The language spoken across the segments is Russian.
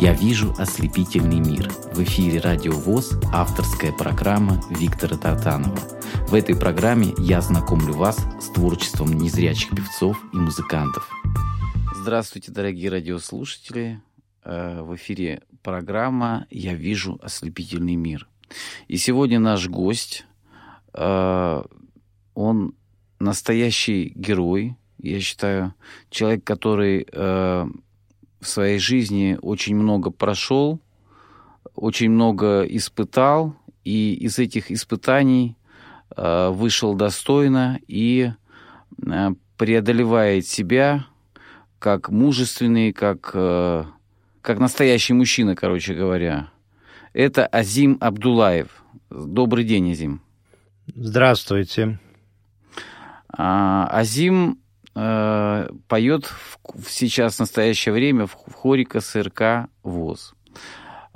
Я вижу ослепительный мир. В эфире Радио ВОЗ авторская программа Виктора Тартанова. В этой программе я знакомлю вас с творчеством незрячих певцов и музыкантов. Здравствуйте, дорогие радиослушатели. Э, в эфире программа «Я вижу ослепительный мир». И сегодня наш гость, э, он настоящий герой, я считаю, человек, который э, в своей жизни очень много прошел, очень много испытал, и из этих испытаний э, вышел достойно и э, преодолевает себя как мужественный, как, э, как настоящий мужчина, короче говоря. Это Азим Абдулаев. Добрый день, Азим. Здравствуйте. А, Азим э, поет в, сейчас в настоящее время в, хоре КСРК ВОЗ.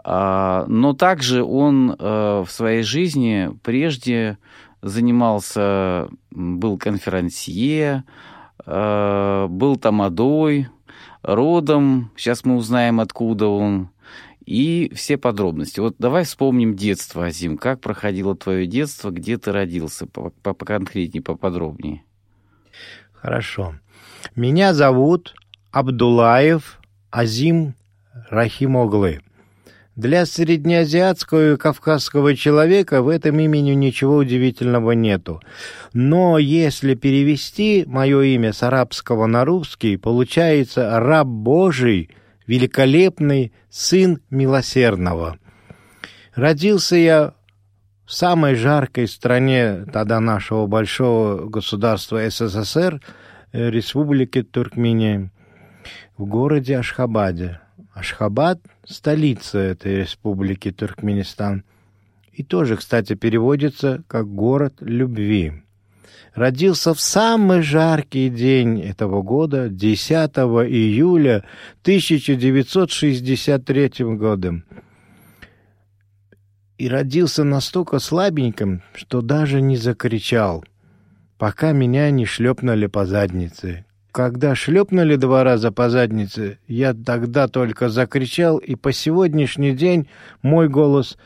А, но также он э, в своей жизни прежде занимался, был конферансье, э, был тамадой, родом, сейчас мы узнаем, откуда он, и все подробности. Вот давай вспомним детство, Азим. Как проходило твое детство, где ты родился, поконкретнее, поподробнее. Хорошо. Меня зовут Абдулаев Азим Рахимоглы. Для среднеазиатского и кавказского человека в этом имени ничего удивительного нету. Но если перевести мое имя с арабского на русский, получается «раб Божий», «великолепный сын милосердного». Родился я в самой жаркой стране тогда нашего большого государства СССР, э, Республики Туркмения, в городе Ашхабаде. Ашхабад – столица этой республики Туркменистан. И тоже, кстати, переводится как «город любви». Родился в самый жаркий день этого года, 10 июля 1963 года и родился настолько слабеньким, что даже не закричал, пока меня не шлепнули по заднице. Когда шлепнули два раза по заднице, я тогда только закричал, и по сегодняшний день мой голос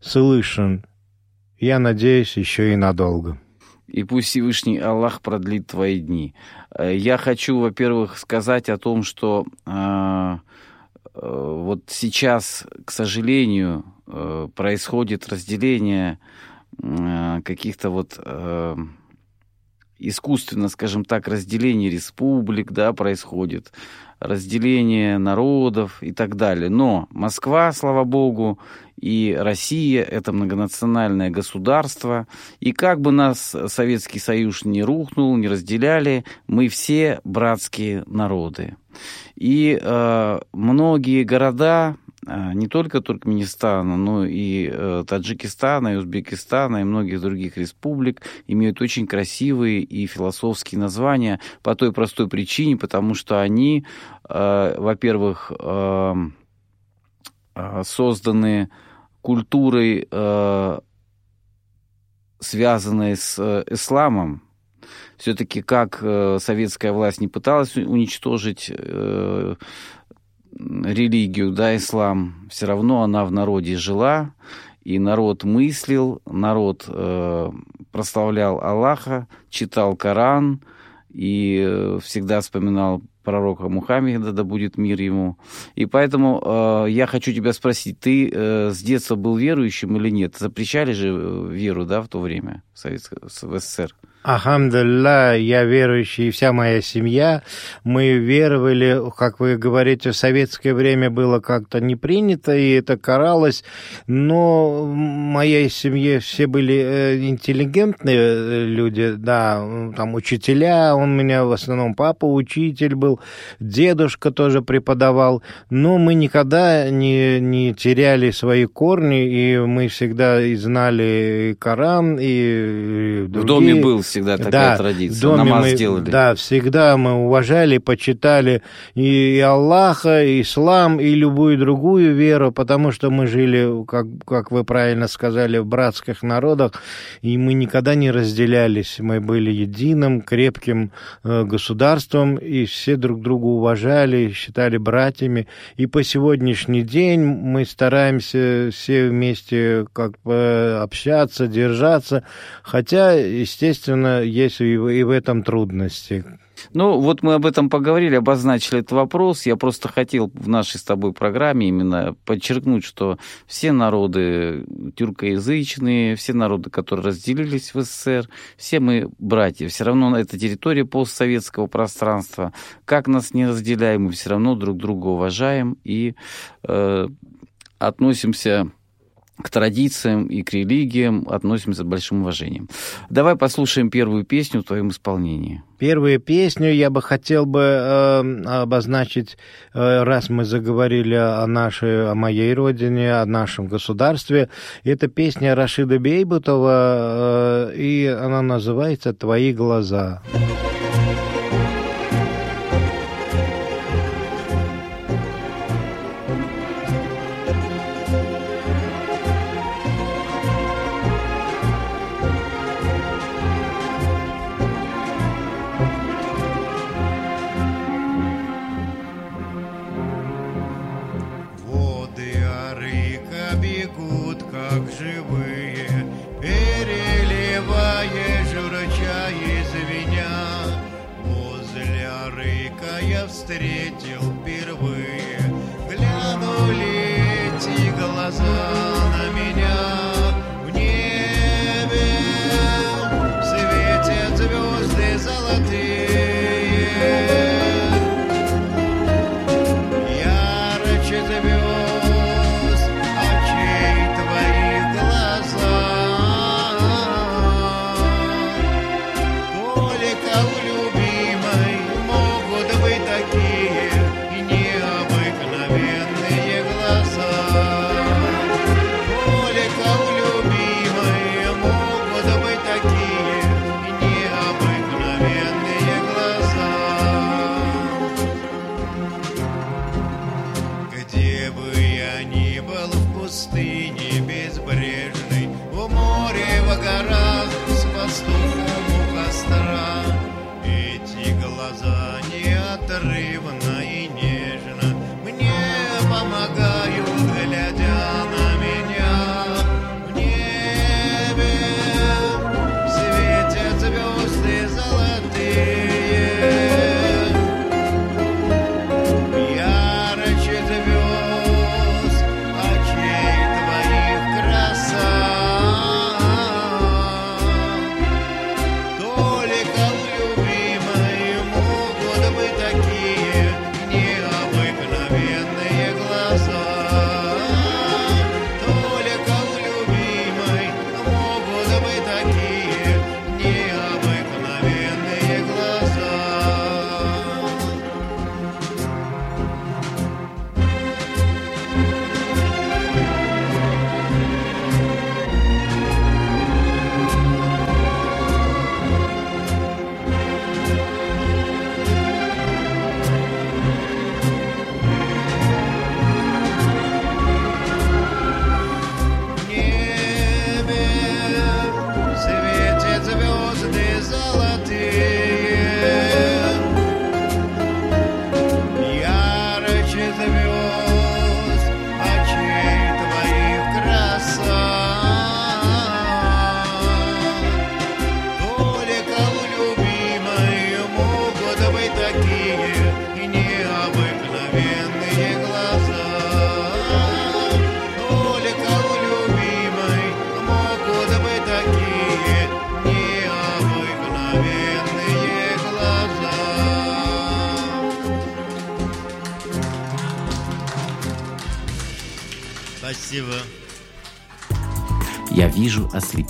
слышен. Я надеюсь, еще и надолго. И пусть Всевышний Аллах продлит твои дни. Э, я хочу, во-первых, сказать о том, что э, э, вот сейчас, к сожалению, происходит разделение э, каких-то вот э, искусственно, скажем так, разделение республик, да, происходит, разделение народов и так далее. Но Москва, слава богу, и Россия — это многонациональное государство, и как бы нас Советский Союз не рухнул, не разделяли, мы все братские народы. И э, многие города не только Туркменистана, но и э, Таджикистана, и Узбекистана, и многих других республик имеют очень красивые и философские названия по той простой причине, потому что они, э, во-первых, э, созданы культурой, связанной с исламом, все-таки как советская власть не пыталась уничтожить религию, да, ислам, все равно она в народе жила, и народ мыслил, народ э, прославлял Аллаха, читал Коран и э, всегда вспоминал пророка Мухаммеда, да будет мир ему. И поэтому э, я хочу тебя спросить, ты э, с детства был верующим или нет? Запрещали же э, веру, да, в то время в, Советском, в СССР? Ахамдулла, я верующий, и вся моя семья. Мы веровали, как вы говорите, в советское время было как-то не принято, и это каралось. Но в моей семье все были э, интеллигентные э, люди, да, там учителя, он у меня в основном папа учитель был, дедушка тоже преподавал. Но мы никогда не, не теряли свои корни, и мы всегда и знали и Коран, и другие. В доме был всегда такая да, традиция. доме Намаз мы, делали. Да, всегда мы уважали, почитали и, и Аллаха, и ислам, и любую другую веру, потому что мы жили, как, как вы правильно сказали, в братских народах, и мы никогда не разделялись. Мы были единым, крепким э, государством, и все друг друга уважали, считали братьями. И по сегодняшний день мы стараемся все вместе как бы общаться, держаться, хотя, естественно, есть и в, и в этом трудности. Ну, вот мы об этом поговорили, обозначили этот вопрос. Я просто хотел в нашей с тобой программе именно подчеркнуть, что все народы тюркоязычные, все народы, которые разделились в СССР, все мы братья. Все равно это территория постсоветского пространства. Как нас не разделяем, мы все равно друг друга уважаем и э, относимся к традициям и к религиям относимся с большим уважением. Давай послушаем первую песню в твоем исполнении. Первую песню я бы хотел бы э, обозначить, э, раз мы заговорили о нашей, о моей родине, о нашем государстве. Это песня Рашида Бейбутова, э, и она называется «Твои глаза». Воды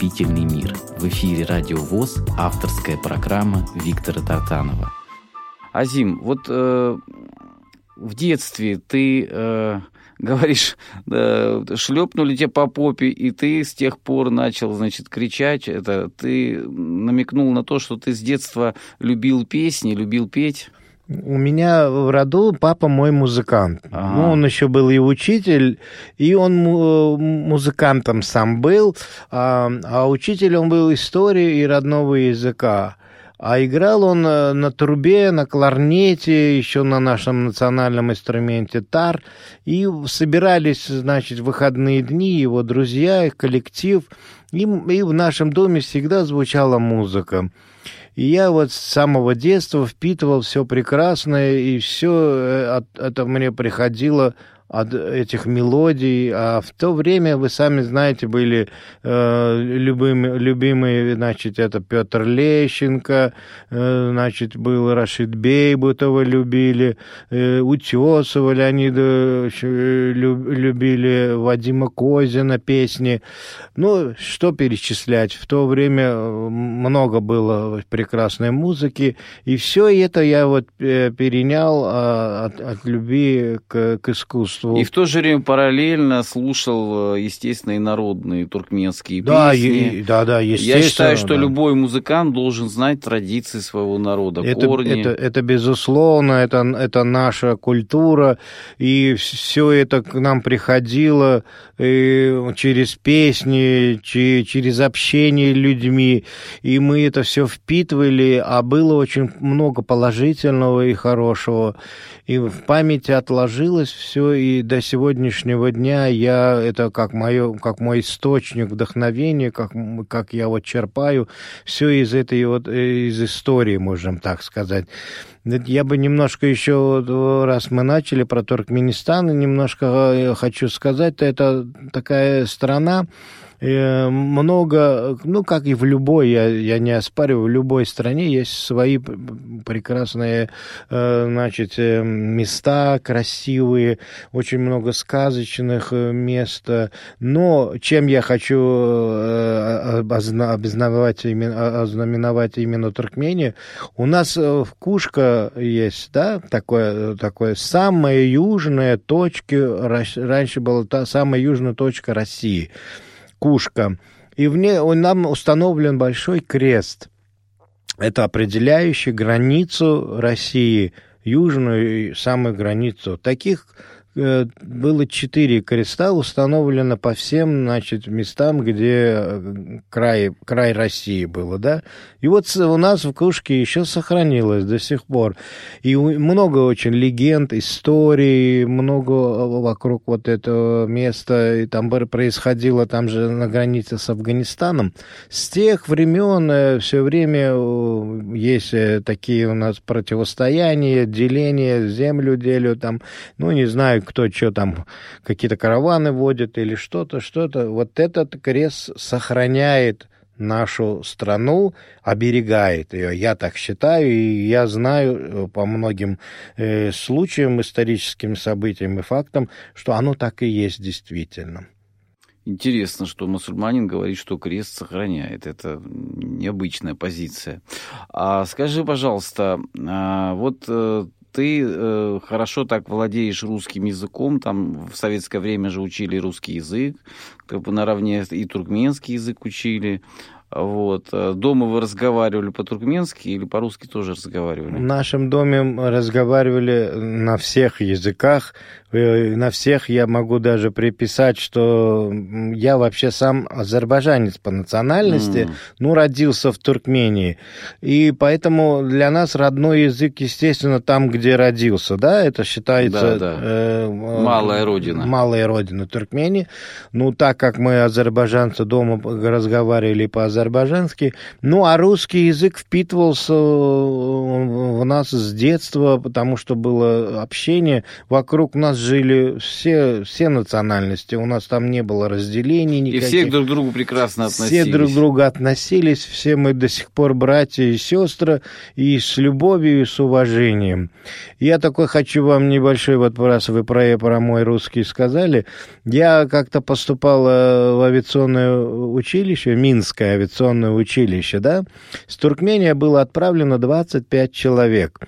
вижу ослепительный мир. В эфире Радио ВОЗ, авторская программа Виктора Тартанова. Азим, вот э, в детстве ты э, говоришь, э, шлепнули тебе по попе, и ты с тех пор начал, значит, кричать. Это ты намекнул на то, что ты с детства любил песни, любил петь. У меня в роду папа мой музыкант. Ага. Ну, он еще был и учитель, и он му- музыкантом сам был, а, а учитель он был истории и родного языка. А играл он э, на трубе, на кларнете, еще на нашем национальном инструменте тар. И собирались, значит, выходные дни его друзья, их коллектив. И, и в нашем доме всегда звучала музыка. И я вот с самого детства впитывал все прекрасное, и все это мне приходило от этих мелодий, а в то время, вы сами знаете, были э, любимые, любимые, значит, это Петр Лещенко, э, значит, был Рашид Бейбутова любили, э, Утесова Леонида э, любили, Вадима Козина песни. Ну, что перечислять? В то время много было прекрасной музыки, и все это я вот э, перенял а, от, от любви к, к искусству искусству. И в то же время параллельно слушал, э, естественно, и народные туркменские да, песни. И, да, да, естественно. Я считаю, что да. любой музыкант должен знать традиции своего народа, это, корни. Это, это безусловно, это, это наша культура, и все это к нам приходило и через песни, через общение с людьми, и мы это все впитывали, а было очень много положительного и хорошего, и в памяти отложилось все, и до сегодняшнего дня я это как, мое, как мой источник вдохновения, как, как я вот черпаю все из этой вот, из истории, можем так сказать. Я бы немножко еще, раз мы начали про Туркменистан, немножко хочу сказать, это такая страна, много, ну, как и в любой, я, я не оспариваю, в любой стране есть свои прекрасные, значит, места красивые, очень много сказочных мест, но чем я хочу обознаменовать именно, ознаменовать именно Туркмению, у нас в Кушка есть, да, такое, такое самая южная точка, раньше была та самая южная точка России – кушка. И в ней он, нам установлен большой крест. Это определяющий границу России, южную самую границу. Таких было четыре креста установлено по всем, значит, местам, где э, край, край России было, да. И вот у нас в Кушке еще сохранилось до сих пор. И много очень легенд, историй, много вокруг вот этого места. И там происходило, там же на границе с Афганистаном. С тех времен э, все время есть такие у нас противостояния, деления, землю делят, там, ну, не знаю, кто что там, какие-то караваны водит или что-то, что-то. Вот этот крест сохраняет нашу страну, оберегает ее. Я так считаю, и я знаю э, по многим э, случаям, историческим событиям и фактам, что оно так и есть действительно. Интересно, что мусульманин говорит, что крест сохраняет. Это необычная позиция. А скажи, пожалуйста, а вот э, ты э, хорошо так владеешь русским языком, там в советское время же учили русский язык, как бы наравне и туркменский язык учили. Вот. Э, дома вы разговаривали по-туркменски или по-русски тоже разговаривали? В нашем доме разговаривали на всех языках. Э, на всех я могу даже приписать, что я вообще сам азербайджанец по национальности, mm. ну, родился в Туркмении. И поэтому для нас родной язык, естественно, там, где родился, да, это считается... Да, да. Э, малая родина. Малая родина Туркмении. Ну, так как мы, азербайджанцы, дома разговаривали по-азербайджански, азербайджанский. Ну, а русский язык впитывался в нас с детства, потому что было общение. Вокруг нас жили все, все национальности. У нас там не было разделений никаких. И все друг к другу прекрасно относились. Все друг к другу относились. Все мы до сих пор братья и сестры. И с любовью, и с уважением. Я такой хочу вам небольшой, вот раз вы про, про мой русский сказали. Я как-то поступал э, в авиационное училище, Минское авиационное авиационное училище, да, с Туркмения было отправлено 25 человек.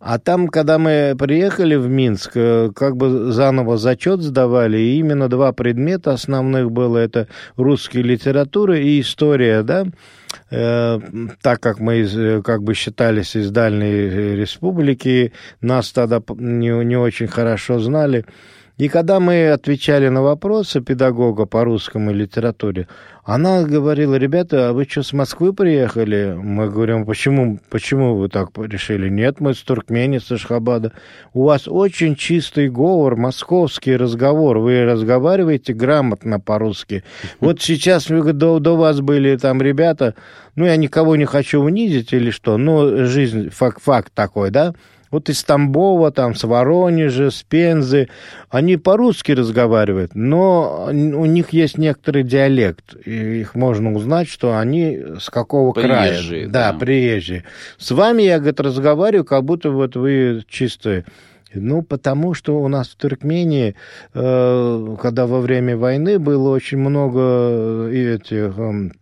А там, когда мы приехали в Минск, э, как бы заново зачет сдавали, и именно два предмета основных было, это русская литература и история, да, Э, так как мы э, как бы считались из дальней республики, нас тогда не, не очень хорошо знали. И когда мы отвечали на вопросы педагога по русскому литературе, она говорила, ребята, а вы что, с Москвы приехали? Мы говорим, почему, почему вы так решили? Нет, мы с Туркмении, с Ашхабада. У вас очень чистый говор, московский разговор. Вы разговариваете грамотно по-русски. Вот сейчас до, до вас были там ребята, ну, я никого не хочу унизить или что, но жизнь, факт, факт такой, да? Вот из Тамбова, там, с Воронежа, с Пензы, они по-русски разговаривают, но у них есть некоторый диалект. И их можно узнать, что они с какого приезжие, края. Да, да, приезжие. С вами я, говорит, разговариваю, как будто вот вы чистые. Ну, потому что у нас в Туркмении, э, когда во время войны было очень много этих эм,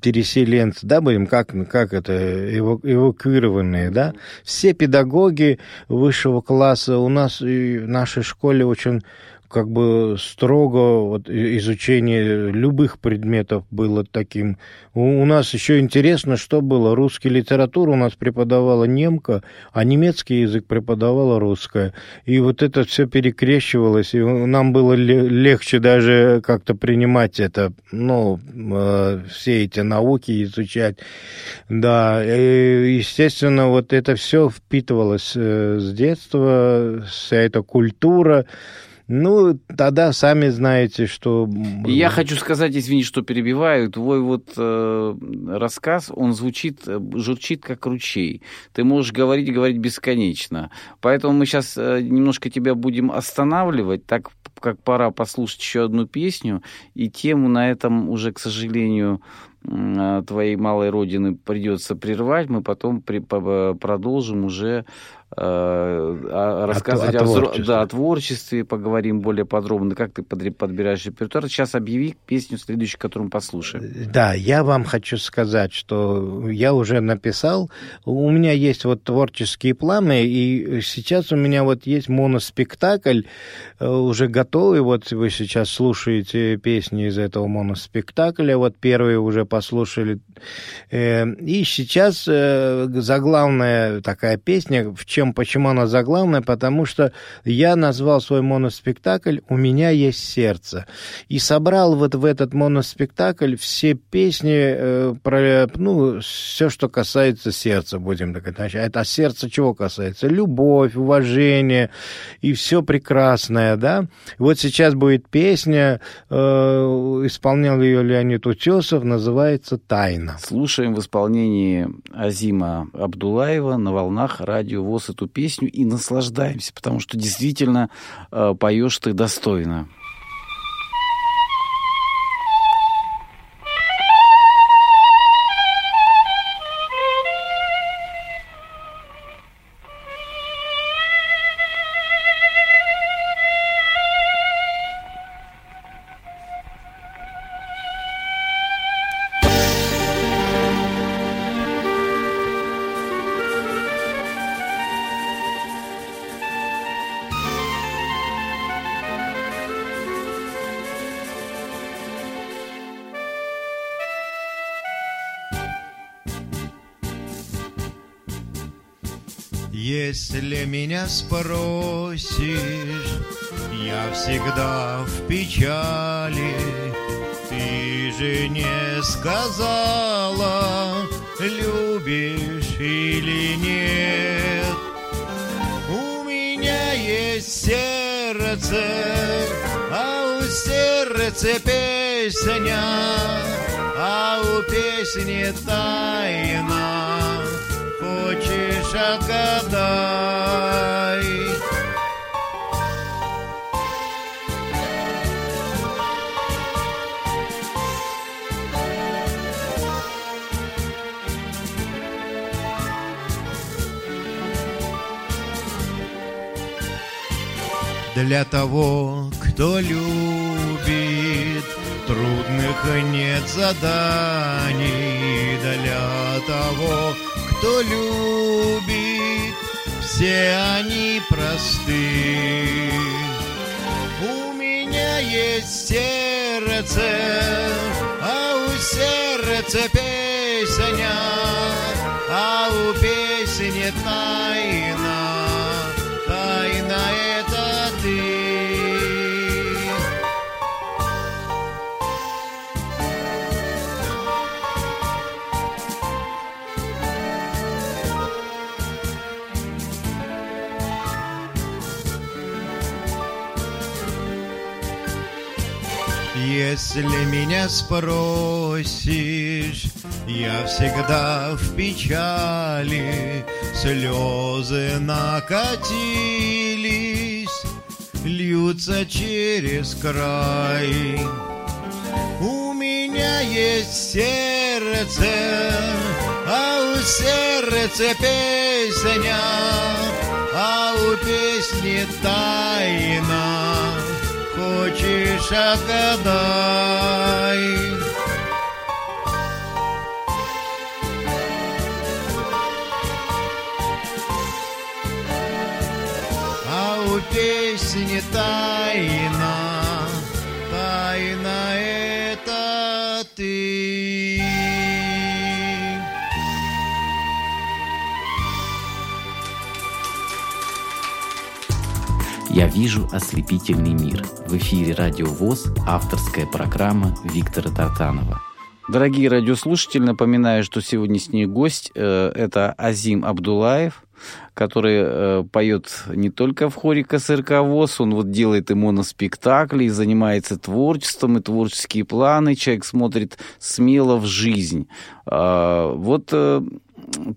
переселенцы, да, будем, как, как это, эвакуированные, да, все педагоги высшего класса у нас и в нашей школе очень как бы строго вот, изучение любых предметов было таким. У, у нас еще интересно, что было. Русский литературу у нас преподавала немка, а немецкий язык преподавала русская. И вот это все перекрещивалось, и нам было легче даже как-то принимать это, ну, э, все эти науки изучать. Да, и, естественно, вот это все впитывалось э, с детства, вся эта культура. Ну, тогда сами знаете, что... Я хочу сказать, извини, что перебиваю, твой вот э, рассказ, он звучит, э, журчит как ручей. Ты можешь говорить и говорить бесконечно. Поэтому мы сейчас э, немножко тебя будем останавливать, так как пора послушать еще одну песню, и тему на этом уже, к сожалению, э, твоей малой родины придется прервать, мы потом при, продолжим уже рассказывать о, о, творчестве. Да, о творчестве, поговорим более подробно, как ты подбираешь репертуар. Сейчас объяви песню следующую, которую мы послушаем. Да, я вам хочу сказать, что я уже написал, у меня есть вот творческие планы, и сейчас у меня вот есть моноспектакль, э, уже готовый, вот вы сейчас слушаете песни из этого моноспектакля, вот первые уже послушали, э, и сейчас заглавная такая песня, в чем чем, почему она заглавная, потому что я назвал свой моноспектакль «У меня есть сердце». И собрал вот в этот моноспектакль все песни э, про, ну, все, что касается сердца, будем так. Это а сердце чего касается? Любовь, уважение и все прекрасное, да? Вот сейчас будет песня, э, исполнял ее Леонид Утесов, называется «Тайна». Слушаем в исполнении Азима Абдулаева на волнах радио ВОЗ эту песню и наслаждаемся, потому что действительно э, поешь ты достойно. Если меня спросишь, я всегда в печали. Ты же не сказала, любишь или нет. У меня есть сердце, а у сердца песня, а у песни тайна хочешь, отгадай. Для того, кто любит, трудных нет заданий. Для того, кто любит, все они просты. У меня есть сердце, а у сердца песня, а у песни тайна Если меня спросишь, я всегда в печали, слезы накатились, льются через край. У меня есть сердце, а у сердца песня, а у песни тайна. Хочешь отгадай. А у песни тайна, вижу ослепительный мир. В эфире Радио ВОЗ, авторская программа Виктора Тартанова. Дорогие радиослушатели, напоминаю, что сегодняшний гость э, это Азим Абдулаев, который э, поет не только в хоре КСРК ВОЗ, он вот делает и моноспектакли, и занимается творчеством, и творческие планы. Человек смотрит смело в жизнь. Э, вот э,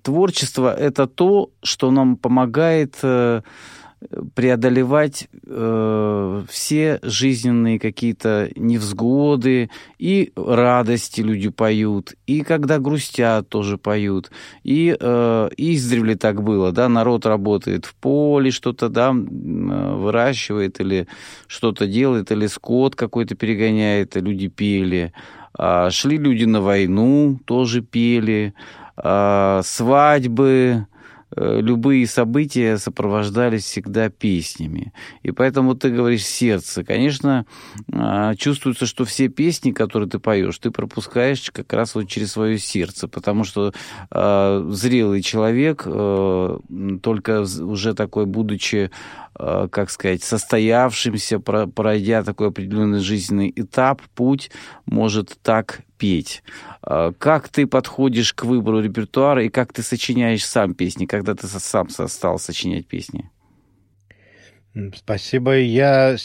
творчество – это то, что нам помогает... Э, преодолевать э, все жизненные какие-то невзгоды и радости люди поют, и когда грустят тоже поют, и э, издревле так было, да, народ работает в поле, что-то да выращивает или что-то делает, или скот какой-то перегоняет, и люди пели, а шли люди на войну, тоже пели, а свадьбы любые события сопровождались всегда песнями. И поэтому ты говоришь сердце. Конечно, а, чувствуется, что все песни, которые ты поешь, ты пропускаешь как раз вот через свое сердце, потому что э, зрелый человек, э, только уже такой, будучи как сказать, состоявшимся, пройдя такой определенный жизненный этап, путь, может так петь. А, как ты подходишь к выбору репертуара и как ты сочиняешь сам песни, когда ты сам стал сочинять песни? Спасибо. Я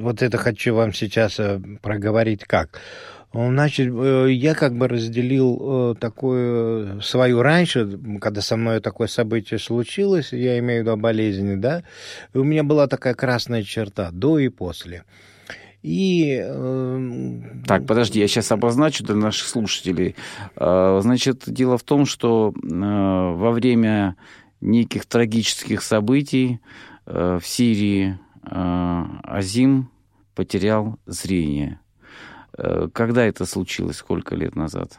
вот это хочу вам сейчас э, проговорить как. Значит, э, я как бы разделил э, такую свою раньше, когда со мной такое событие случилось, я имею в виду болезни, да, у меня была такая красная черта до и после. И... Э, так, подожди, я сейчас обозначу для наших слушателей. Э, значит, дело в том, что э, во время неких трагических событий в Сирии Азим потерял зрение. Когда это случилось? Сколько лет назад?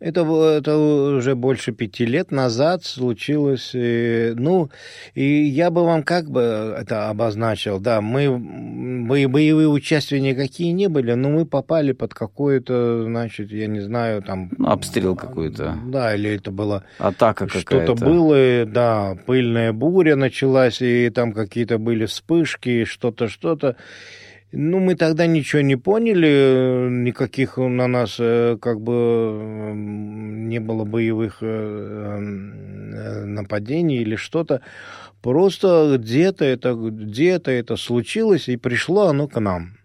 Это, это уже больше пяти лет назад случилось. И, ну, и я бы вам как бы это обозначил. Да, мы боевые участия никакие не были, но мы попали под какое-то, значит, я не знаю, там... Ну, обстрел какой-то. Да, или это было... Атака какая-то. Что-то было, да, пыльная буря началась, и там какие-то были вспышки, что-то, что-то. Ну, мы тогда ничего не поняли, никаких на нас э, как бы не было боевых э, э, нападений или что-то. Просто где-то это, где-то это случилось, и пришло оно к нам.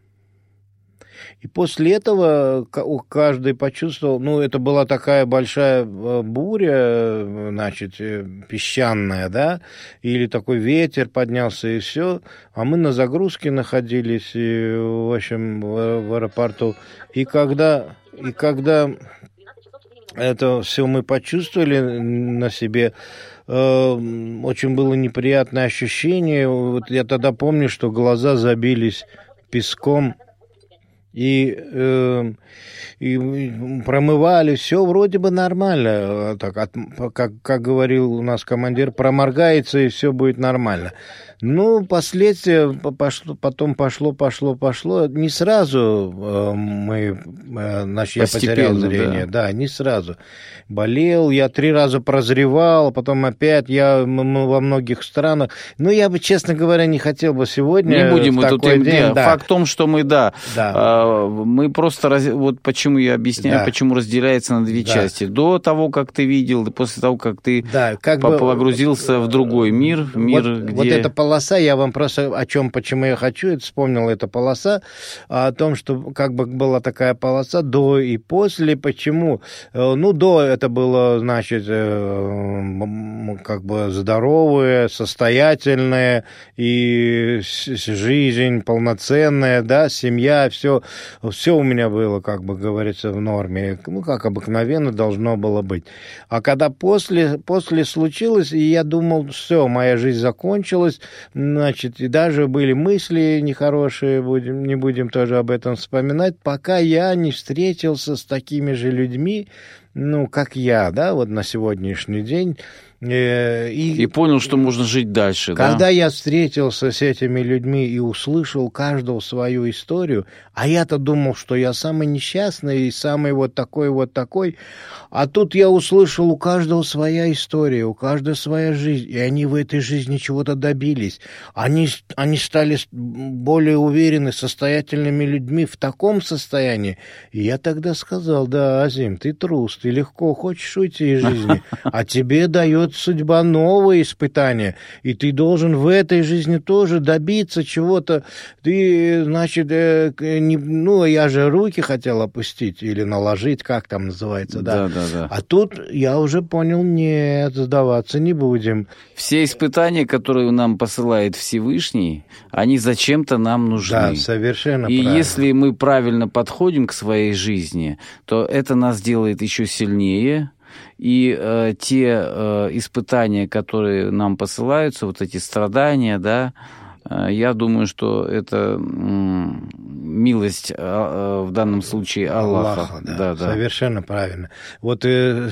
И после этого каждый почувствовал, ну, это была такая большая э, буря, э, значит, э, песчаная, да, или такой ветер поднялся, и все. А мы на загрузке находились, и, в общем, в, аэропорту. И когда, и когда это все мы почувствовали на себе, очень было неприятное ощущение. Вот я тогда помню, что глаза забились песком, и, э, и промывали, все вроде бы нормально. Так, от, как, как говорил у нас командир, проморгается и все будет нормально. Ну, последствия пошло, потом пошло, пошло, пошло. Не сразу э, мы, э, значит, я потерял зрение. Да. да, не сразу. Болел, я три раза прозревал, потом опять я во многих странах. Ну, я бы, честно говоря, не хотел бы сегодня. Не будем мы тут день, да. да. Факт в том, что мы, да, Да. Мы просто, раз- вот почему я объясняю, Да. почему разделяется на две Да. части. До того, как ты видел, и после того, как ты Да, как по- бы- погрузился в другой мир, в мир, вот, где... вот эта полоса, я вам просто о чем, почему я хочу, это вспомнил эта полоса, а о том, что как бы была такая полоса до и после, почему? Э, Ну, до это было, значит, э, как бы здоровое, состоятельное, и жизнь полноценная, да, семья, все, все у меня было, как бы говорится, в норме, ну, как обыкновенно должно было быть. А когда после, после случилось, и я думал, все, моя жизнь закончилась, значит, и даже были мысли нехорошие, будем, не будем тоже об этом вспоминать, пока я не встретился с такими же людьми, ну, как я, да, вот на сегодняшний день. Э, И понял, что можно жить дальше, да? когда я встретился с этими людьми и услышал каждого свою историю, а я-то думал, что я самый несчастный и самый вот такой вот такой, а тут я услышал у каждого своя история, у каждого своя жизнь, и они в этой жизни чего-то добились. Они, они стали более уверены, состоятельными людьми в таком состоянии. И я тогда сказал, да, Азим, ты трус, ты легко хочешь уйти из жизни, а тебе дает судьба новые испытания, и ты должен в этой жизни тоже добиться чего-то. Ты, значит, э, не, ну, я же руки хотел опустить или наложить, как там называется, да. Да, да, да. А тут я уже понял, нет, сдаваться не будем. Все испытания, которые нам посылает Всевышний, они зачем-то нам нужны. Да, совершенно И правильно. если мы правильно подходим к своей жизни, то это нас делает еще сильнее. И э, те э, испытания, которые нам посылаются, вот эти страдания, да, я думаю, что это милость э, э, в данном случае Аллаха. да, да, да. Совершенно правильно. Вот э,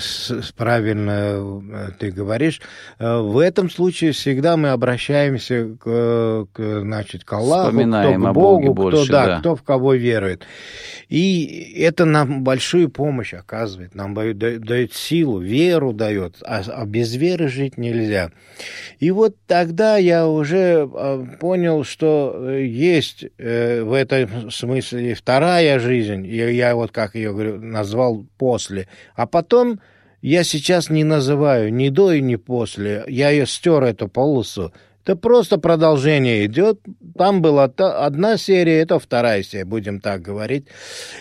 правильно э, ты говоришь. Э, В этом случае всегда мы обращаемся к, к, значит, к Аллаху, Вспоминаем кто к о Боге Богу, больше, кто, да, да. кто в кого верует. И это нам большую помощь оказывает, нам дает, дает силу, веру дает, а, а без веры жить нельзя. И вот тогда я уже э, понял, что э, есть э, в этом смысле вторая жизнь, и я вот как ее говорю, назвал после. А потом я сейчас не называю ни до и ни после, я ее стер, эту полосу. Это просто продолжение идет. Там была та- одна серия, это вторая серия, будем так говорить.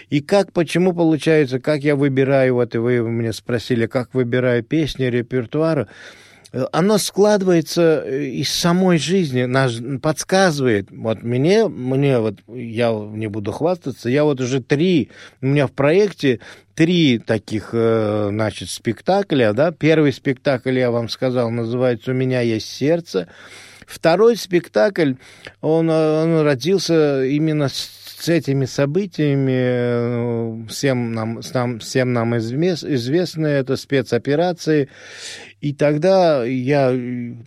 И как, почему получается, как я выбираю, вот и вы меня спросили, как выбираю песни, репертуар, оно складывается э, из самой жизни, нас подсказывает. Вот мне, мне вот, я не буду хвастаться, я вот уже три, у меня в проекте три таких, э, значит, спектакля, да. Первый спектакль, я вам сказал, называется «У меня есть сердце». Второй спектакль, он, э, он родился именно с с этими событиями, э, всем нам, нам, всем нам извес- известны, это спецоперации. И тогда я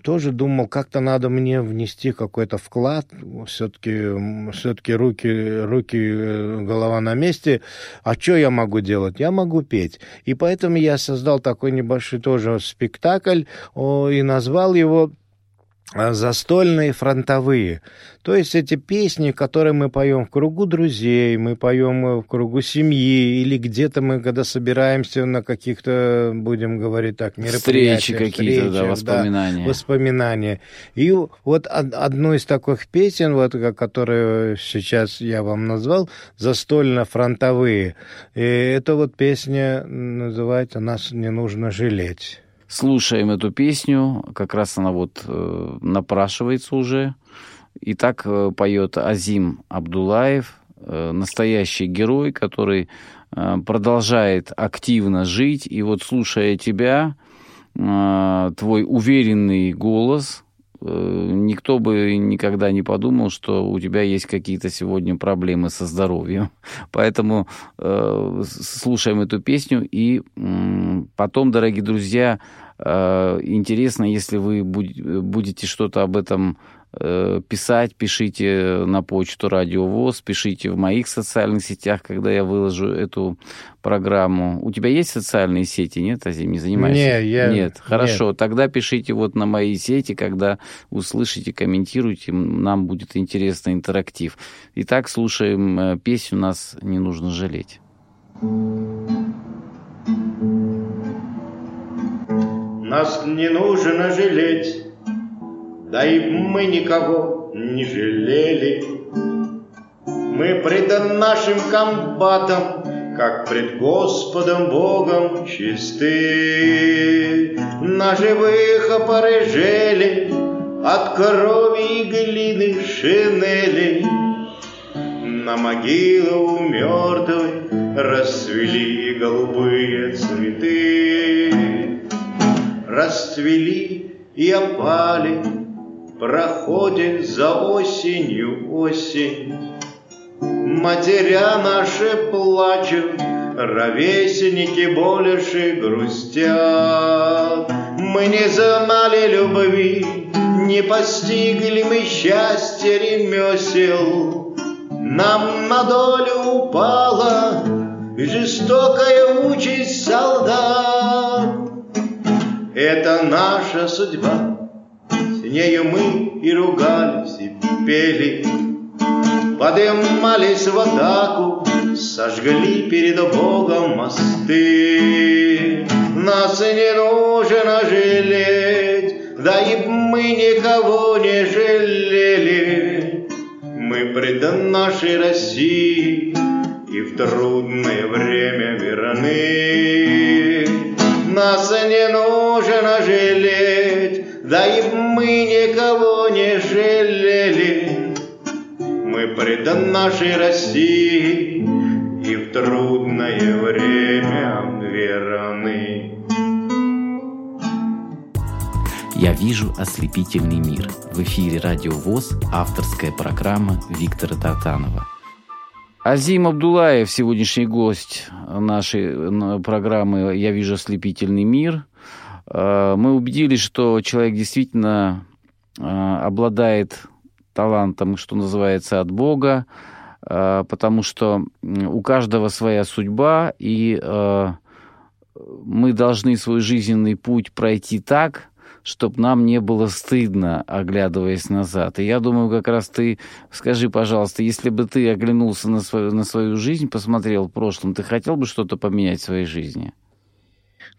тоже думал, как-то надо мне внести какой-то вклад. Все-таки все-таки руки, руки, э, голова на месте. А что я могу делать? Я могу петь. И поэтому я создал такой небольшой тоже спектакль и назвал его застольные фронтовые. То есть эти песни, которые мы поем в кругу друзей, мы поем э, в кругу семьи, или где-то мы, когда собираемся на каких-то, будем говорить так, мероприятиях. Встречи какие-то, да, воспоминания. воспоминания. И вот од- одну из таких песен, вот, ко- которую сейчас я вам назвал, «Застольно-фронтовые», это вот песня называется «Нас не нужно жалеть». Слушаем эту песню, как раз она вот э, напрашивается уже. И так э, поет Азим Абдулаев, э, настоящий герой, который э, продолжает активно жить. И вот слушая тебя, э, твой уверенный голос, э, э, никто бы никогда не подумал, что у тебя есть какие-то сегодня проблемы со здоровьем. Поэтому э, слушаем эту песню и потом, дорогие друзья, интересно, если вы будете что-то об этом Э, писать, пишите на почту Радио ВОЗ, пишите в моих социальных сетях, когда я выложу эту программу. У тебя есть социальные сети, нет, Азим, не занимаешься? Нет, я... Нет, хорошо, нет. тогда пишите вот на мои сети, когда услышите, комментируйте, нам будет интересно интерактив. Итак, слушаем э, песню «Нас не нужно жалеть». Нас не нужно жалеть да и мы никого не жалели. Мы пред нашим комбатом, как пред Господом Богом чисты. На живых опорыжели от крови и глины шинели. На могилу мертвой расцвели голубые цветы. Расцвели и опали проходит за осенью осень. Матеря наши плачут, ровесники больше грустят. Мы не знали любви, не постигли мы счастья ремесел. Нам на долю упала жестокая участь солдат. Это наша судьба, нею мы и ругались, и пели. Подымались в атаку, сожгли перед Богом мосты. Нас не нужно жалеть, да и мы никого не жалели. Мы пред нашей России и в трудное время верны. Нас не нужно жалеть, да и мы никого не жалели. Мы предан нашей России и в трудное время верны. Я вижу ослепительный мир. В эфире Радио ВОЗ, авторская программа Виктора Татанова. Азим Абдулаев, сегодняшний гость нашей программы «Я вижу ослепительный мир». Э, мы убедились, что человек действительно э, обладает талантом, что называется, от Бога, э, потому что у каждого своя судьба, и мы должны свой жизненный путь пройти так, чтобы нам не было стыдно, оглядываясь назад. И я думаю, как раз ты, скажи, пожалуйста, если бы ты оглянулся на свою, на свою жизнь, посмотрел в прошлом, ты хотел бы что-то поменять в своей жизни?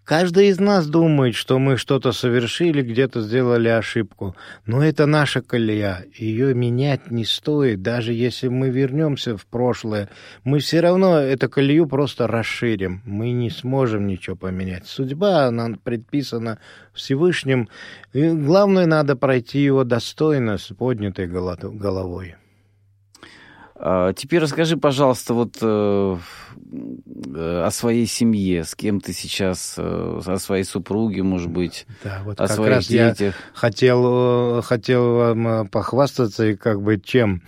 Каждый из нас думает, что мы что-то совершили, где-то сделали ошибку. Но это наша колея. Ее менять не стоит. Даже если мы вернемся в прошлое, мы все равно эту колею просто расширим. Мы не сможем ничего поменять. Судьба, она предписана Всевышним. И главное, надо пройти его достойно, с поднятой головой. А, теперь расскажи, пожалуйста, вот э, э, о своей семье, с кем ты сейчас, э, о своей супруге, может быть, да, вот о как своих раз детях. Я хотел, хотел вам похвастаться, и как бы чем.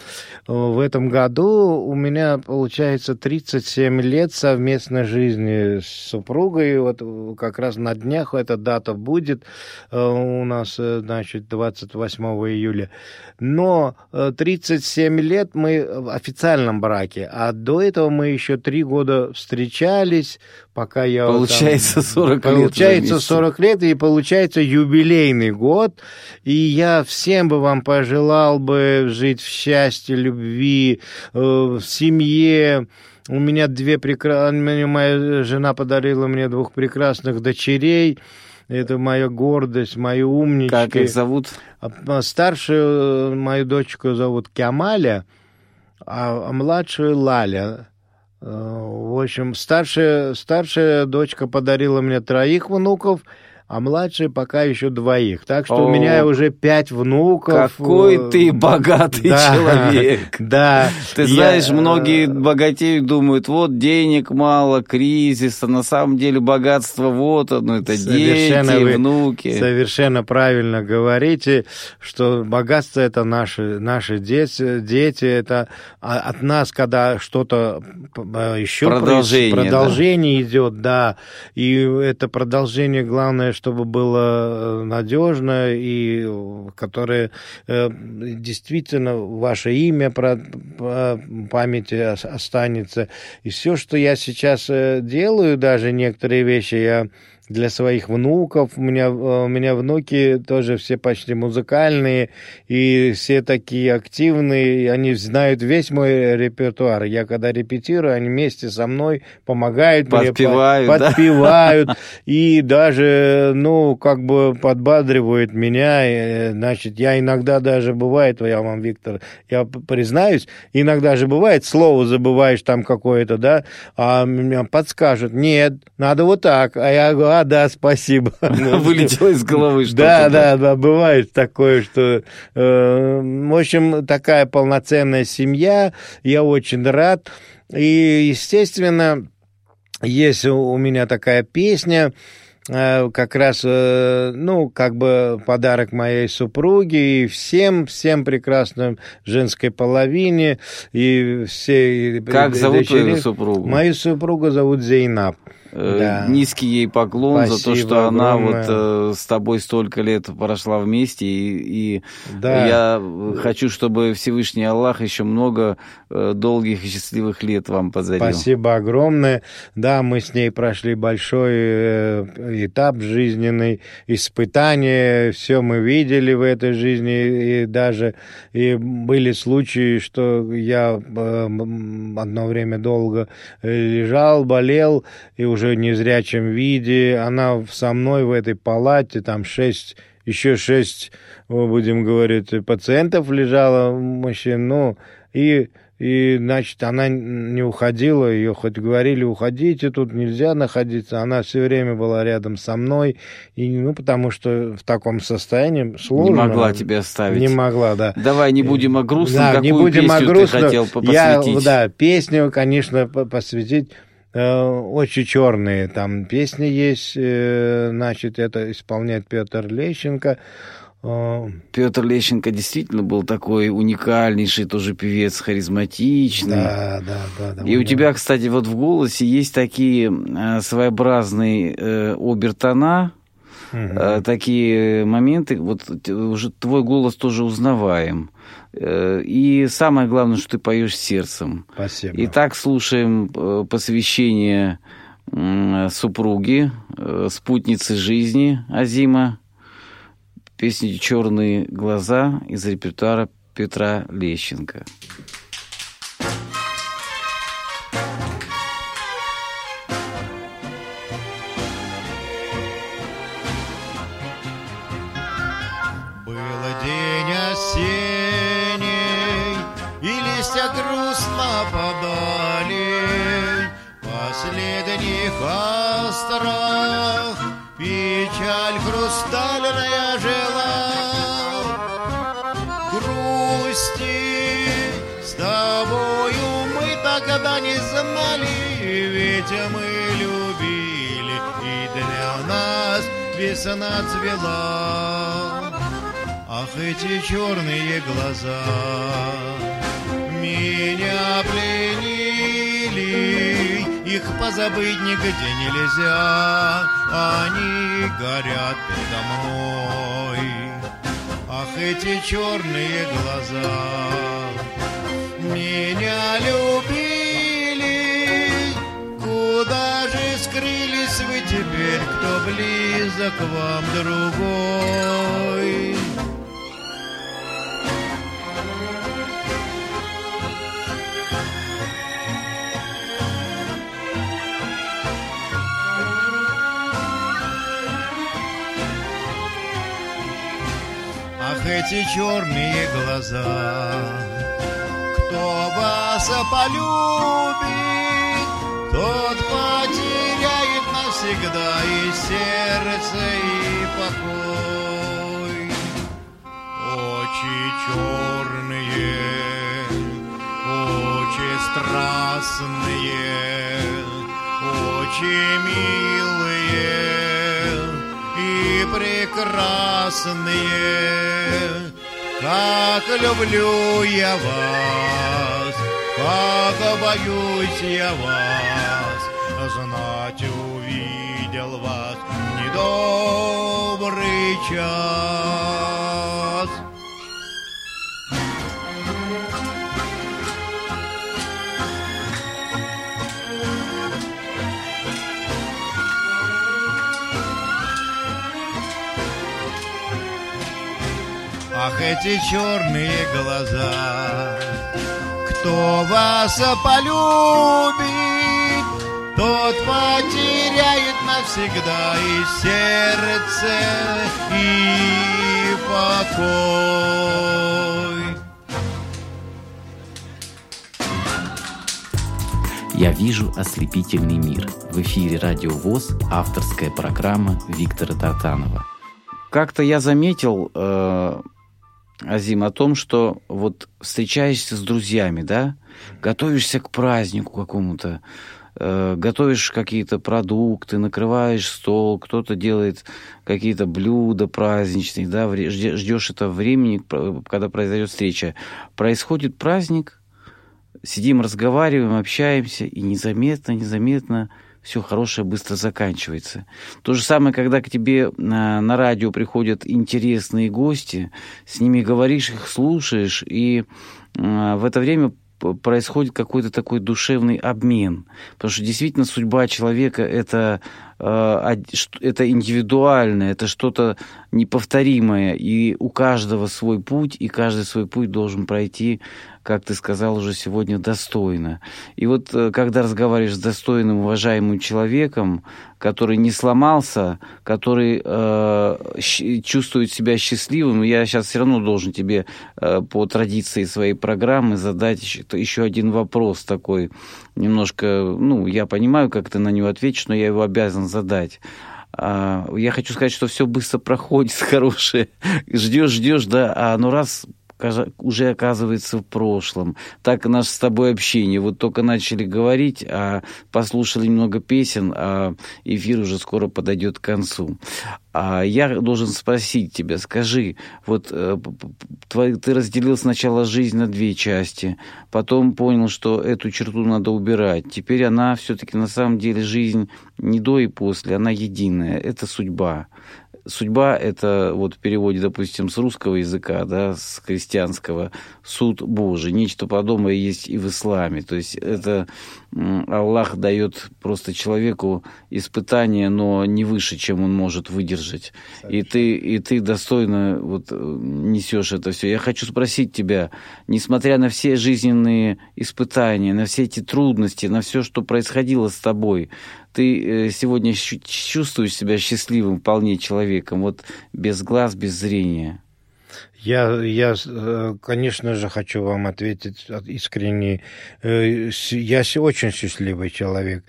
В этом году у меня получается 37 лет совместной жизни с супругой. Вот как раз на днях эта дата будет у нас, значит, 28 июля. Но 37 лет мы официальном браке, а до этого мы еще три года встречались, пока я... Получается там, 40 получается лет. Получается 40 лет, и получается юбилейный год, и я всем бы вам пожелал бы жить в счастье, любви, э, в семье, у меня две прекрасные... Моя жена подарила мне двух прекрасных дочерей. Это моя гордость, мои умнички. Как их зовут? А, старшую мою дочку зовут Кямаля, а, а младшую Лаля. Э, в общем, старшая, старшая дочка подарила мне троих внуков, а младшие пока еще двоих. Так что у О, меня уже пять внуков. Какой Э, ты богатый да, человек. Да. Ты Я, знаешь, э, многие богатеют, думают, вот денег мало, кризис, а на самом деле богатство вот оно, это Совершенно дети, вы внуки. Совершенно правильно говорите, что богатство это наши, наши дети, дети это от нас, когда что-то п- еще Продолжение, проис- продолжение идет, да, и это продолжение главное, чтобы было надежно и э, которое э, действительно ваше имя про памяти ос- останется. И все, что я сейчас э, делаю, даже некоторые вещи я для своих внуков. У меня, э, у меня внуки тоже все почти музыкальные, и все такие активные, и они знают весь мой репертуар. Я когда репетирую, они вместе со мной помогают мне, Подпевают, по- да? подпевают, и даже, ну, как бы подбадривают меня. И, Значит, я иногда даже бывает, я вам, Виктор, я признаюсь, иногда же бывает, слово забываешь там какое-то, да, а меня подскажут, нет, надо вот так. А я говорю, а, да, спасибо. Вылетело из головы что-то. Да, да, да, бывает такое, что, э, в общем, такая полноценная семья, я очень рад. И, естественно, есть у меня такая песня, э, как раз, э, ну, как бы подарок моей супруге и всем, всем прекрасным женской половине и все Как зовут твою дочери. супругу? Мою супругу зовут Зейнаб. Э, Да. Низкий ей поклон за то, Спасибо что она огромное. вот э, с тобой столько лет прошла вместе, и, и Да. я э, хочу, чтобы Всевышний Аллах еще много э, долгих и счастливых лет вам подарил. Спасибо огромное. Да, мы с ней прошли большой э, этап жизненный, испытания, все мы видели в этой жизни, и даже и были случаи, что я э, одно время долго э, лежал, болел, и уже в незрячем виде. Она со мной в этой палате, там шесть еще шесть, э, будем говорить, пациентов лежало, мужчин, ну, и и, значит, она не уходила, ее хоть говорили, уходите, тут нельзя находиться. Она все время была рядом со мной, и, ну, потому что в таком состоянии сложно. Не могла тебя оставить. Не могла, да. Давай не будем о грустном. Да, Какую не будем песню о ты грустном. хотел по- Я, посвятить? да, песню, конечно, по- посвятить. Э, очень черные там песни есть, э, значит, это исполняет Петр Лещенко. Э, Петр Лещенко действительно был такой уникальнейший тоже певец, харизматичный. Да, да, да. да И у да. тебя, кстати, вот в голосе есть такие своеобразные э, обертона, э, такие моменты. Вот уже твой голос тоже узнаваем. Э, и самое главное, что ты поешь сердцем. Спасибо. Итак, слушаем э, посвящение супруги, э, спутницы жизни Азима, песни «Черные глаза» из репертуара Петра Лещенко. Весна цвела. Ах, эти черные глаза меня пленили, их позабыть нигде нельзя, они горят передо мной. Ах, эти черные глаза меня любили, скрылись вы теперь, кто близок вам другой? Ах, эти черные глаза, кто вас полюбит, тот потеряет навсегда и сердце, и покой. Очи черные, очи страстные, очи милые и прекрасные, как люблю я вас, как боюсь я вас, недобрый час. Ах, эти черные глаза, кто вас полюбит, тот потеряет навсегда и сердце, и покой. Я вижу ослепительный мир. В эфире Радио ВОЗ, авторская программа Виктора Тартанова. Как-то я заметил, э, Азим, о том, что вот встречаешься с друзьями, да, готовишься к празднику какому-то, э, готовишь какие-то продукты, накрываешь стол, кто-то делает какие-то блюда праздничные, да, ждешь это времени, пр- когда произойдет встреча. Происходит праздник, сидим, разговариваем, общаемся, и незаметно, незаметно все хорошее быстро заканчивается. То же самое, когда к тебе на, на радио приходят интересные гости, с ними говоришь, их слушаешь, и э, в это время происходит какой-то такой душевный обмен. Потому что действительно судьба человека это, э, это индивидуально, это что-то неповторимое. И у каждого свой путь, и каждый свой путь должен пройти, как ты сказал уже сегодня, достойно. И вот э, когда разговариваешь с достойным, уважаемым человеком, который не сломался, который э, чувствует себя счастливым, я сейчас все равно должен тебе э, по традиции своей программы задать еще, еще один вопрос такой, немножко, ну, я понимаю, как ты на него ответишь, но я его обязан задать. А, Я хочу сказать, что все быстро проходит, хорошее. Ждешь, ждешь, да, а ну раз уже оказывается в прошлом. Так и наше с тобой общение. Вот только начали говорить, а послушали немного песен, а эфир уже скоро подойдет к концу. А я должен спросить тебя, скажи, вот э, твой- ты разделил сначала жизнь на две части, потом понял, что эту черту надо убирать. Теперь она все-таки на самом деле жизнь не до и после, она единая. Это судьба. Судьба – это вот в переводе, допустим, с русского языка, да, с христианского, суд Божий. Нечто подобное есть и в исламе. То есть это Аллах дает просто человеку испытание, но не выше, чем он может выдержать. И ты, и ты достойно вот э, несешь это все. Я хочу спросить тебя, несмотря на все жизненные испытания, на все эти трудности, на все, что происходило с тобой, ты э, сегодня чувствуешь себя счастливым вполне человеком, вот без глаз, без зрения? Я, я, э, конечно же, хочу вам ответить от- искренне. Э, Я очень счастливый человек.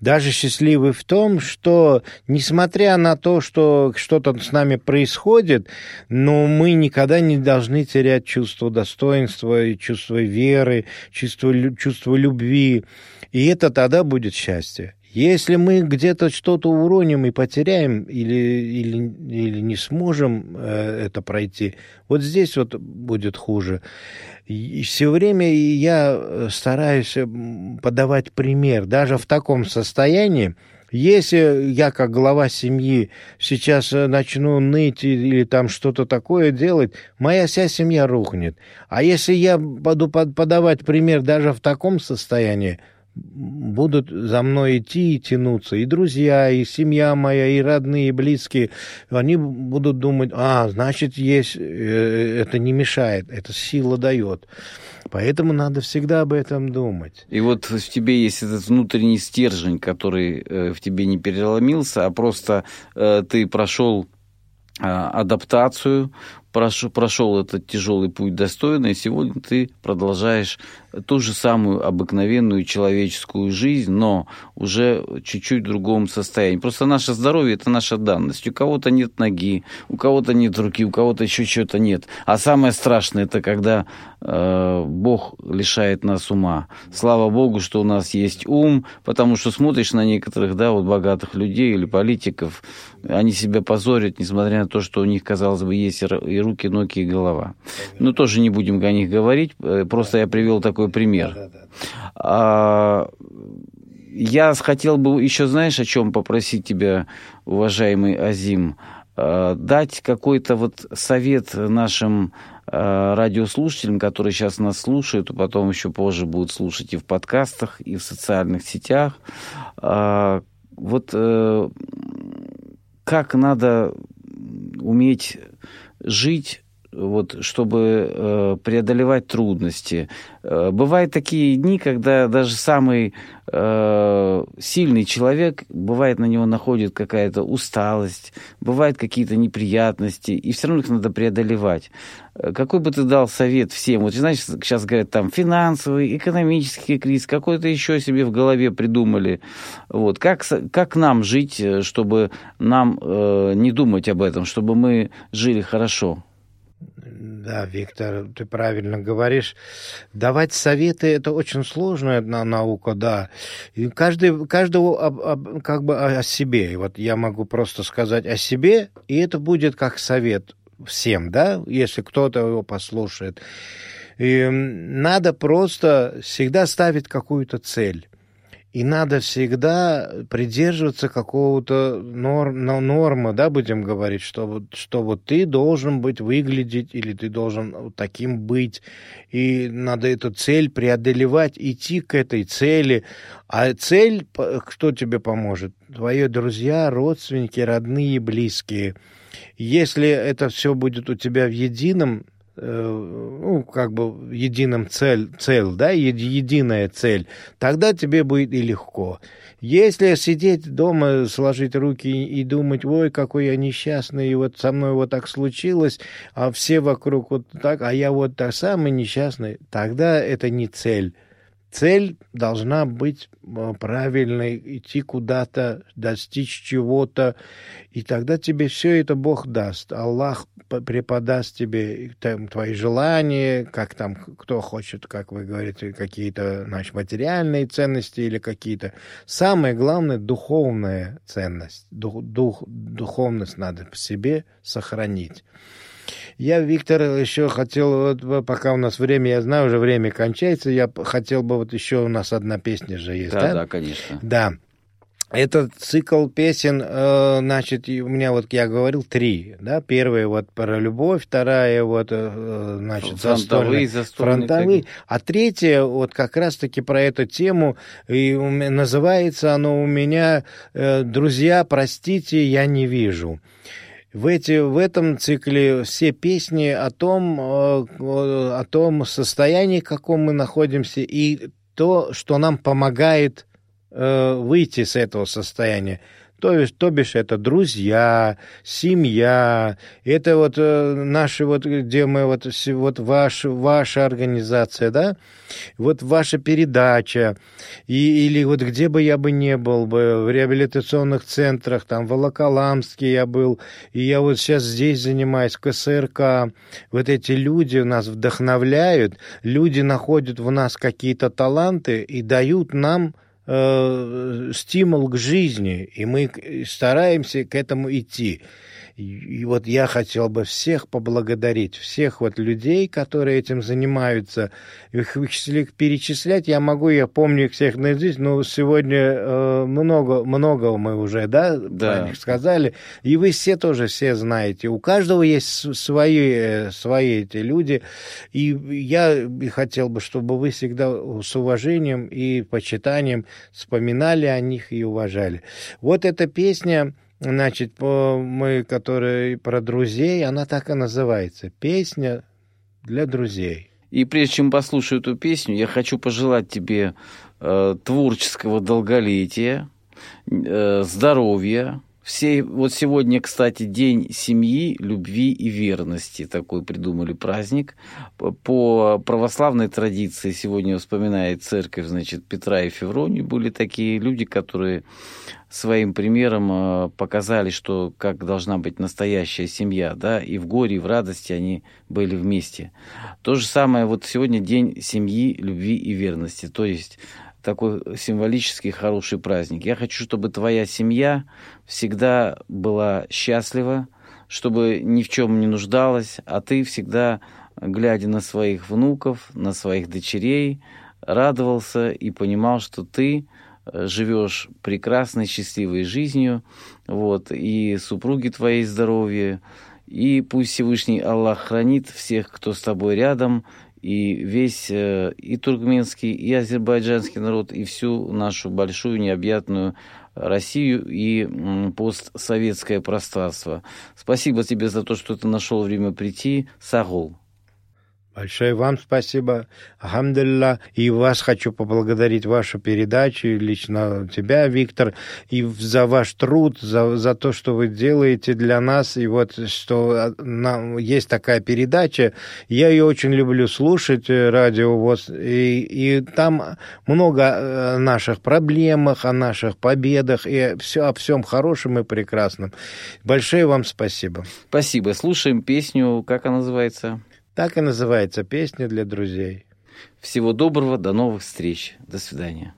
Даже счастливый в том, что, несмотря на то, что что-то с нами происходит, но мы никогда не должны терять чувство достоинства, чувство веры, чувство, чувство любви. И это тогда будет счастье. Если мы где-то что-то уроним и потеряем, или, или, или не сможем э, это пройти, вот здесь вот будет хуже. И все время я э, стараюсь м, подавать пример, даже в таком состоянии, если я как глава семьи сейчас э, начну ныть или там что-то такое делать, моя вся семья рухнет. А если я буду под- подавать пример даже в таком состоянии, будут за мной идти и тянуться. И друзья, и семья моя, и родные, и близкие. Они будут думать, а, значит, есть, э, это не мешает, это сила дает. Поэтому надо всегда об этом думать. И вот в тебе есть этот внутренний стержень, который э, в тебе не переломился, а просто э, ты прошел адаптацию, прошел, прошел этот тяжелый путь достойно, и сегодня ты продолжаешь ту же самую обыкновенную человеческую жизнь, но уже чуть-чуть в другом состоянии. Просто наше здоровье – это наша данность. У кого-то нет ноги, у кого-то нет руки, у кого-то еще чего-то нет. А самое страшное – это когда э, Бог лишает нас ума. Слава Богу, что у нас есть ум, потому что смотришь на некоторых, да, вот богатых людей или политиков, они себя позорят, несмотря на то, что у них, казалось бы, есть и руки, ноги, и голова. Но тоже не будем о них говорить, э, просто я привел такой пример. А, я хотел бы еще, знаешь, о чем попросить тебя, уважаемый Азим, а, дать какой-то вот совет нашим а, радиослушателям, которые сейчас нас слушают, а потом еще позже будут слушать и в подкастах, и в социальных сетях. Вот э, как надо уметь жить вот, чтобы э, преодолевать трудности. Э, бывают такие дни, когда даже самый э, сильный человек, бывает на него находит какая-то усталость, бывают какие-то неприятности, и все равно их надо преодолевать. Э, какой бы ты дал совет всем? Вот, знаешь, сейчас говорят, там, финансовый, экономический кризис, какой-то еще себе в голове придумали. Вот. Как, как нам жить, э, чтобы нам э, не думать об этом, чтобы мы жили хорошо? Да, Виктор, ты правильно говоришь. Давать советы – это очень сложная наука, да. И каждый, каждого как бы о себе. И вот я могу просто сказать о себе, и это будет как совет всем, да, если кто-то его послушает. И надо просто всегда ставить какую-то цель. И надо всегда придерживаться какого-то норм, нормы, да, будем говорить, что, вот, что вот ты должен быть, выглядеть, или ты должен таким быть. И надо эту цель преодолевать, идти к этой цели. А цель, кто тебе поможет? Твои друзья, родственники, родные, близкие. Если это все будет у тебя в едином ну, как бы единым цель, цель, да, единая цель, тогда тебе будет и легко. Если сидеть дома, сложить руки и думать, ой, какой я несчастный, и вот со мной вот так случилось, а все вокруг вот так, а я вот так самый несчастный, тогда это не цель. Цель должна быть э, правильной, идти куда-то, достичь чего-то, и тогда тебе все это Бог даст. Аллах преподаст тебе там, твои желания, как там, кто хочет, как вы говорите, какие-то значит, материальные ценности или какие-то. Самое главное, духовная ценность. Дух, дух, духовность надо в себе сохранить. Я, Виктор, еще хотел, вот, пока у нас время, я знаю, уже время кончается, я хотел бы, вот еще у нас одна песня же есть, да? Да, да, конечно. Да. Этот цикл песен, э, значит, у меня вот, я говорил, три, да, первая вот про любовь, вторая вот, э, значит, фронтовые, застольные, фронтовые, а третья вот как раз-таки про эту тему, и называется оно у меня э, «Друзья, простите, я не вижу». В, эти, в этом цикле все песни о том, э, о том состоянии, в каком мы находимся, и то, что нам помогает э, выйти с этого состояния. То есть, то бишь, это друзья, семья, это вот э, наши вот, где мы вот, вот ваш, ваша организация, да, вот ваша передача, и, или вот где бы я бы не был бы, в реабилитационных центрах, там, в Волоколамске я был, и я вот сейчас здесь занимаюсь, КСРК, вот эти люди нас вдохновляют, люди находят в нас какие-то таланты и дают нам э, стимул к жизни, и мы стараемся к этому идти. И вот я хотел бы всех поблагодарить, всех вот людей, которые этим занимаются. Их перечислять я могу, я помню их всех наизусть, но сегодня э, много, много мы уже, да, да. них сказали. И вы все тоже все знаете. У каждого есть свои, э, свои эти люди. И я хотел бы, чтобы вы всегда с уважением и почитанием вспоминали о них и уважали. Вот эта песня Значит, по, мы, которые про друзей, она так и называется. Песня для друзей. И прежде чем послушаю эту песню, я хочу пожелать тебе э, творческого долголетия, э, здоровья, Все, вот сегодня, кстати, день семьи, любви и верности. Такой придумали праздник. По православной традиции сегодня вспоминает церковь, значит, Петра и Февронию. Были такие люди, которые своим примером э, показали, что как должна быть настоящая семья, да, и в горе, и в радости они были вместе. То же самое вот сегодня день семьи, любви и верности. То есть такой символический хороший праздник. Я хочу, чтобы твоя семья всегда была счастлива, чтобы ни в чем не нуждалась, а ты всегда, глядя на своих внуков, на своих дочерей, радовался и понимал, что ты живешь прекрасной, счастливой жизнью, вот, и супруги твоей здоровье, и пусть Всевышний Аллах хранит всех, кто с тобой рядом, и весь э, и туркменский, и азербайджанский народ, и всю нашу большую необъятную Россию и постсоветское пространство. Спасибо тебе за то, что ты нашел время прийти. Сагул. Большое вам спасибо. Хамдулилля. И вас хочу поблагодарить вашу передачу, лично тебя, Виктор, и за ваш труд, за, за то, что вы делаете для нас. И вот что а, нам, есть такая передача. Я ее очень люблю слушать, э, радио ВОЗ. И, и там много о наших проблемах, о наших победах, и все, о всем хорошем и прекрасном. Большое вам спасибо. Спасибо. Слушаем песню, как она называется? Так и называется песня для друзей. Всего доброго, до новых встреч. До свидания.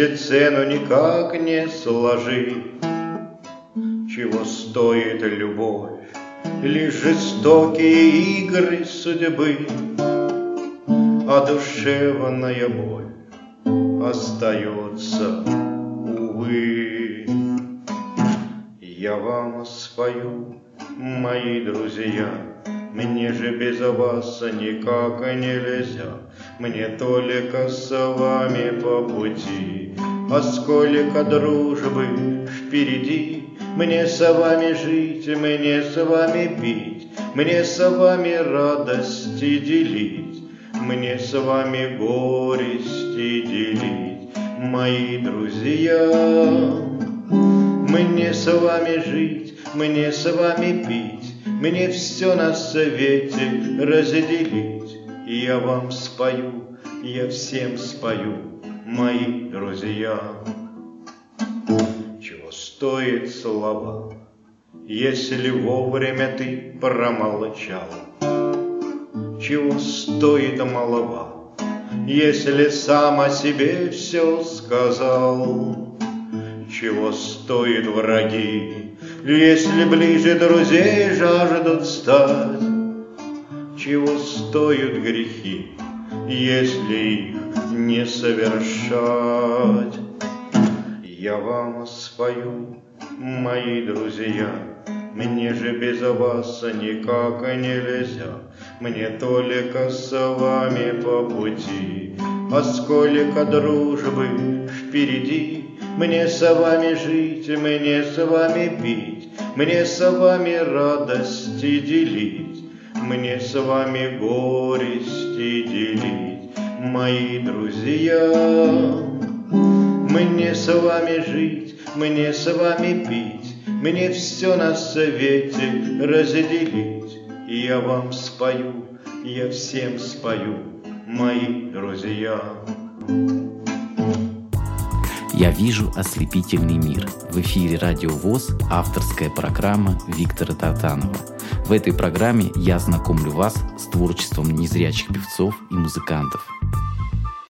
Если цену никак не сложить? Чего стоит любовь, лишь жестокие игры судьбы, А душевная боль остается, увы. Я вам спою, мои друзья, мне же без вас никак нельзя, Мне только с вами по пути, А сколько дружбы впереди, Мне с вами жить, мне с вами пить, Мне с вами радости делить, Мне с вами горести делить, Мои друзья. Мне с вами жить, мне с вами пить, мне все на свете разделить. Я вам спою, я всем спою, мои друзья. Чего стоит слова, если вовремя ты промолчал? Чего стоит малова, если сам о себе все сказал? Чего стоит враги, если ближе друзей жаждут стать, Чего стоят грехи, если их не совершать? Я вам спою, мои друзья, Мне же без вас никак нельзя, Мне только с вами по пути, А сколько дружбы впереди, мне с вами жить, мне с вами пить, Мне с вами радости делить, Мне с вами горести делить, Мои друзья. Мне с вами жить, мне с вами пить, Мне все на свете разделить. Я вам спою, я всем спою, мои друзья. «Я вижу ослепительный мир». В эфире «Радио ВОЗ» авторская программа Виктора Татанова. В этой программе я знакомлю вас с творчеством незрячих певцов и музыкантов.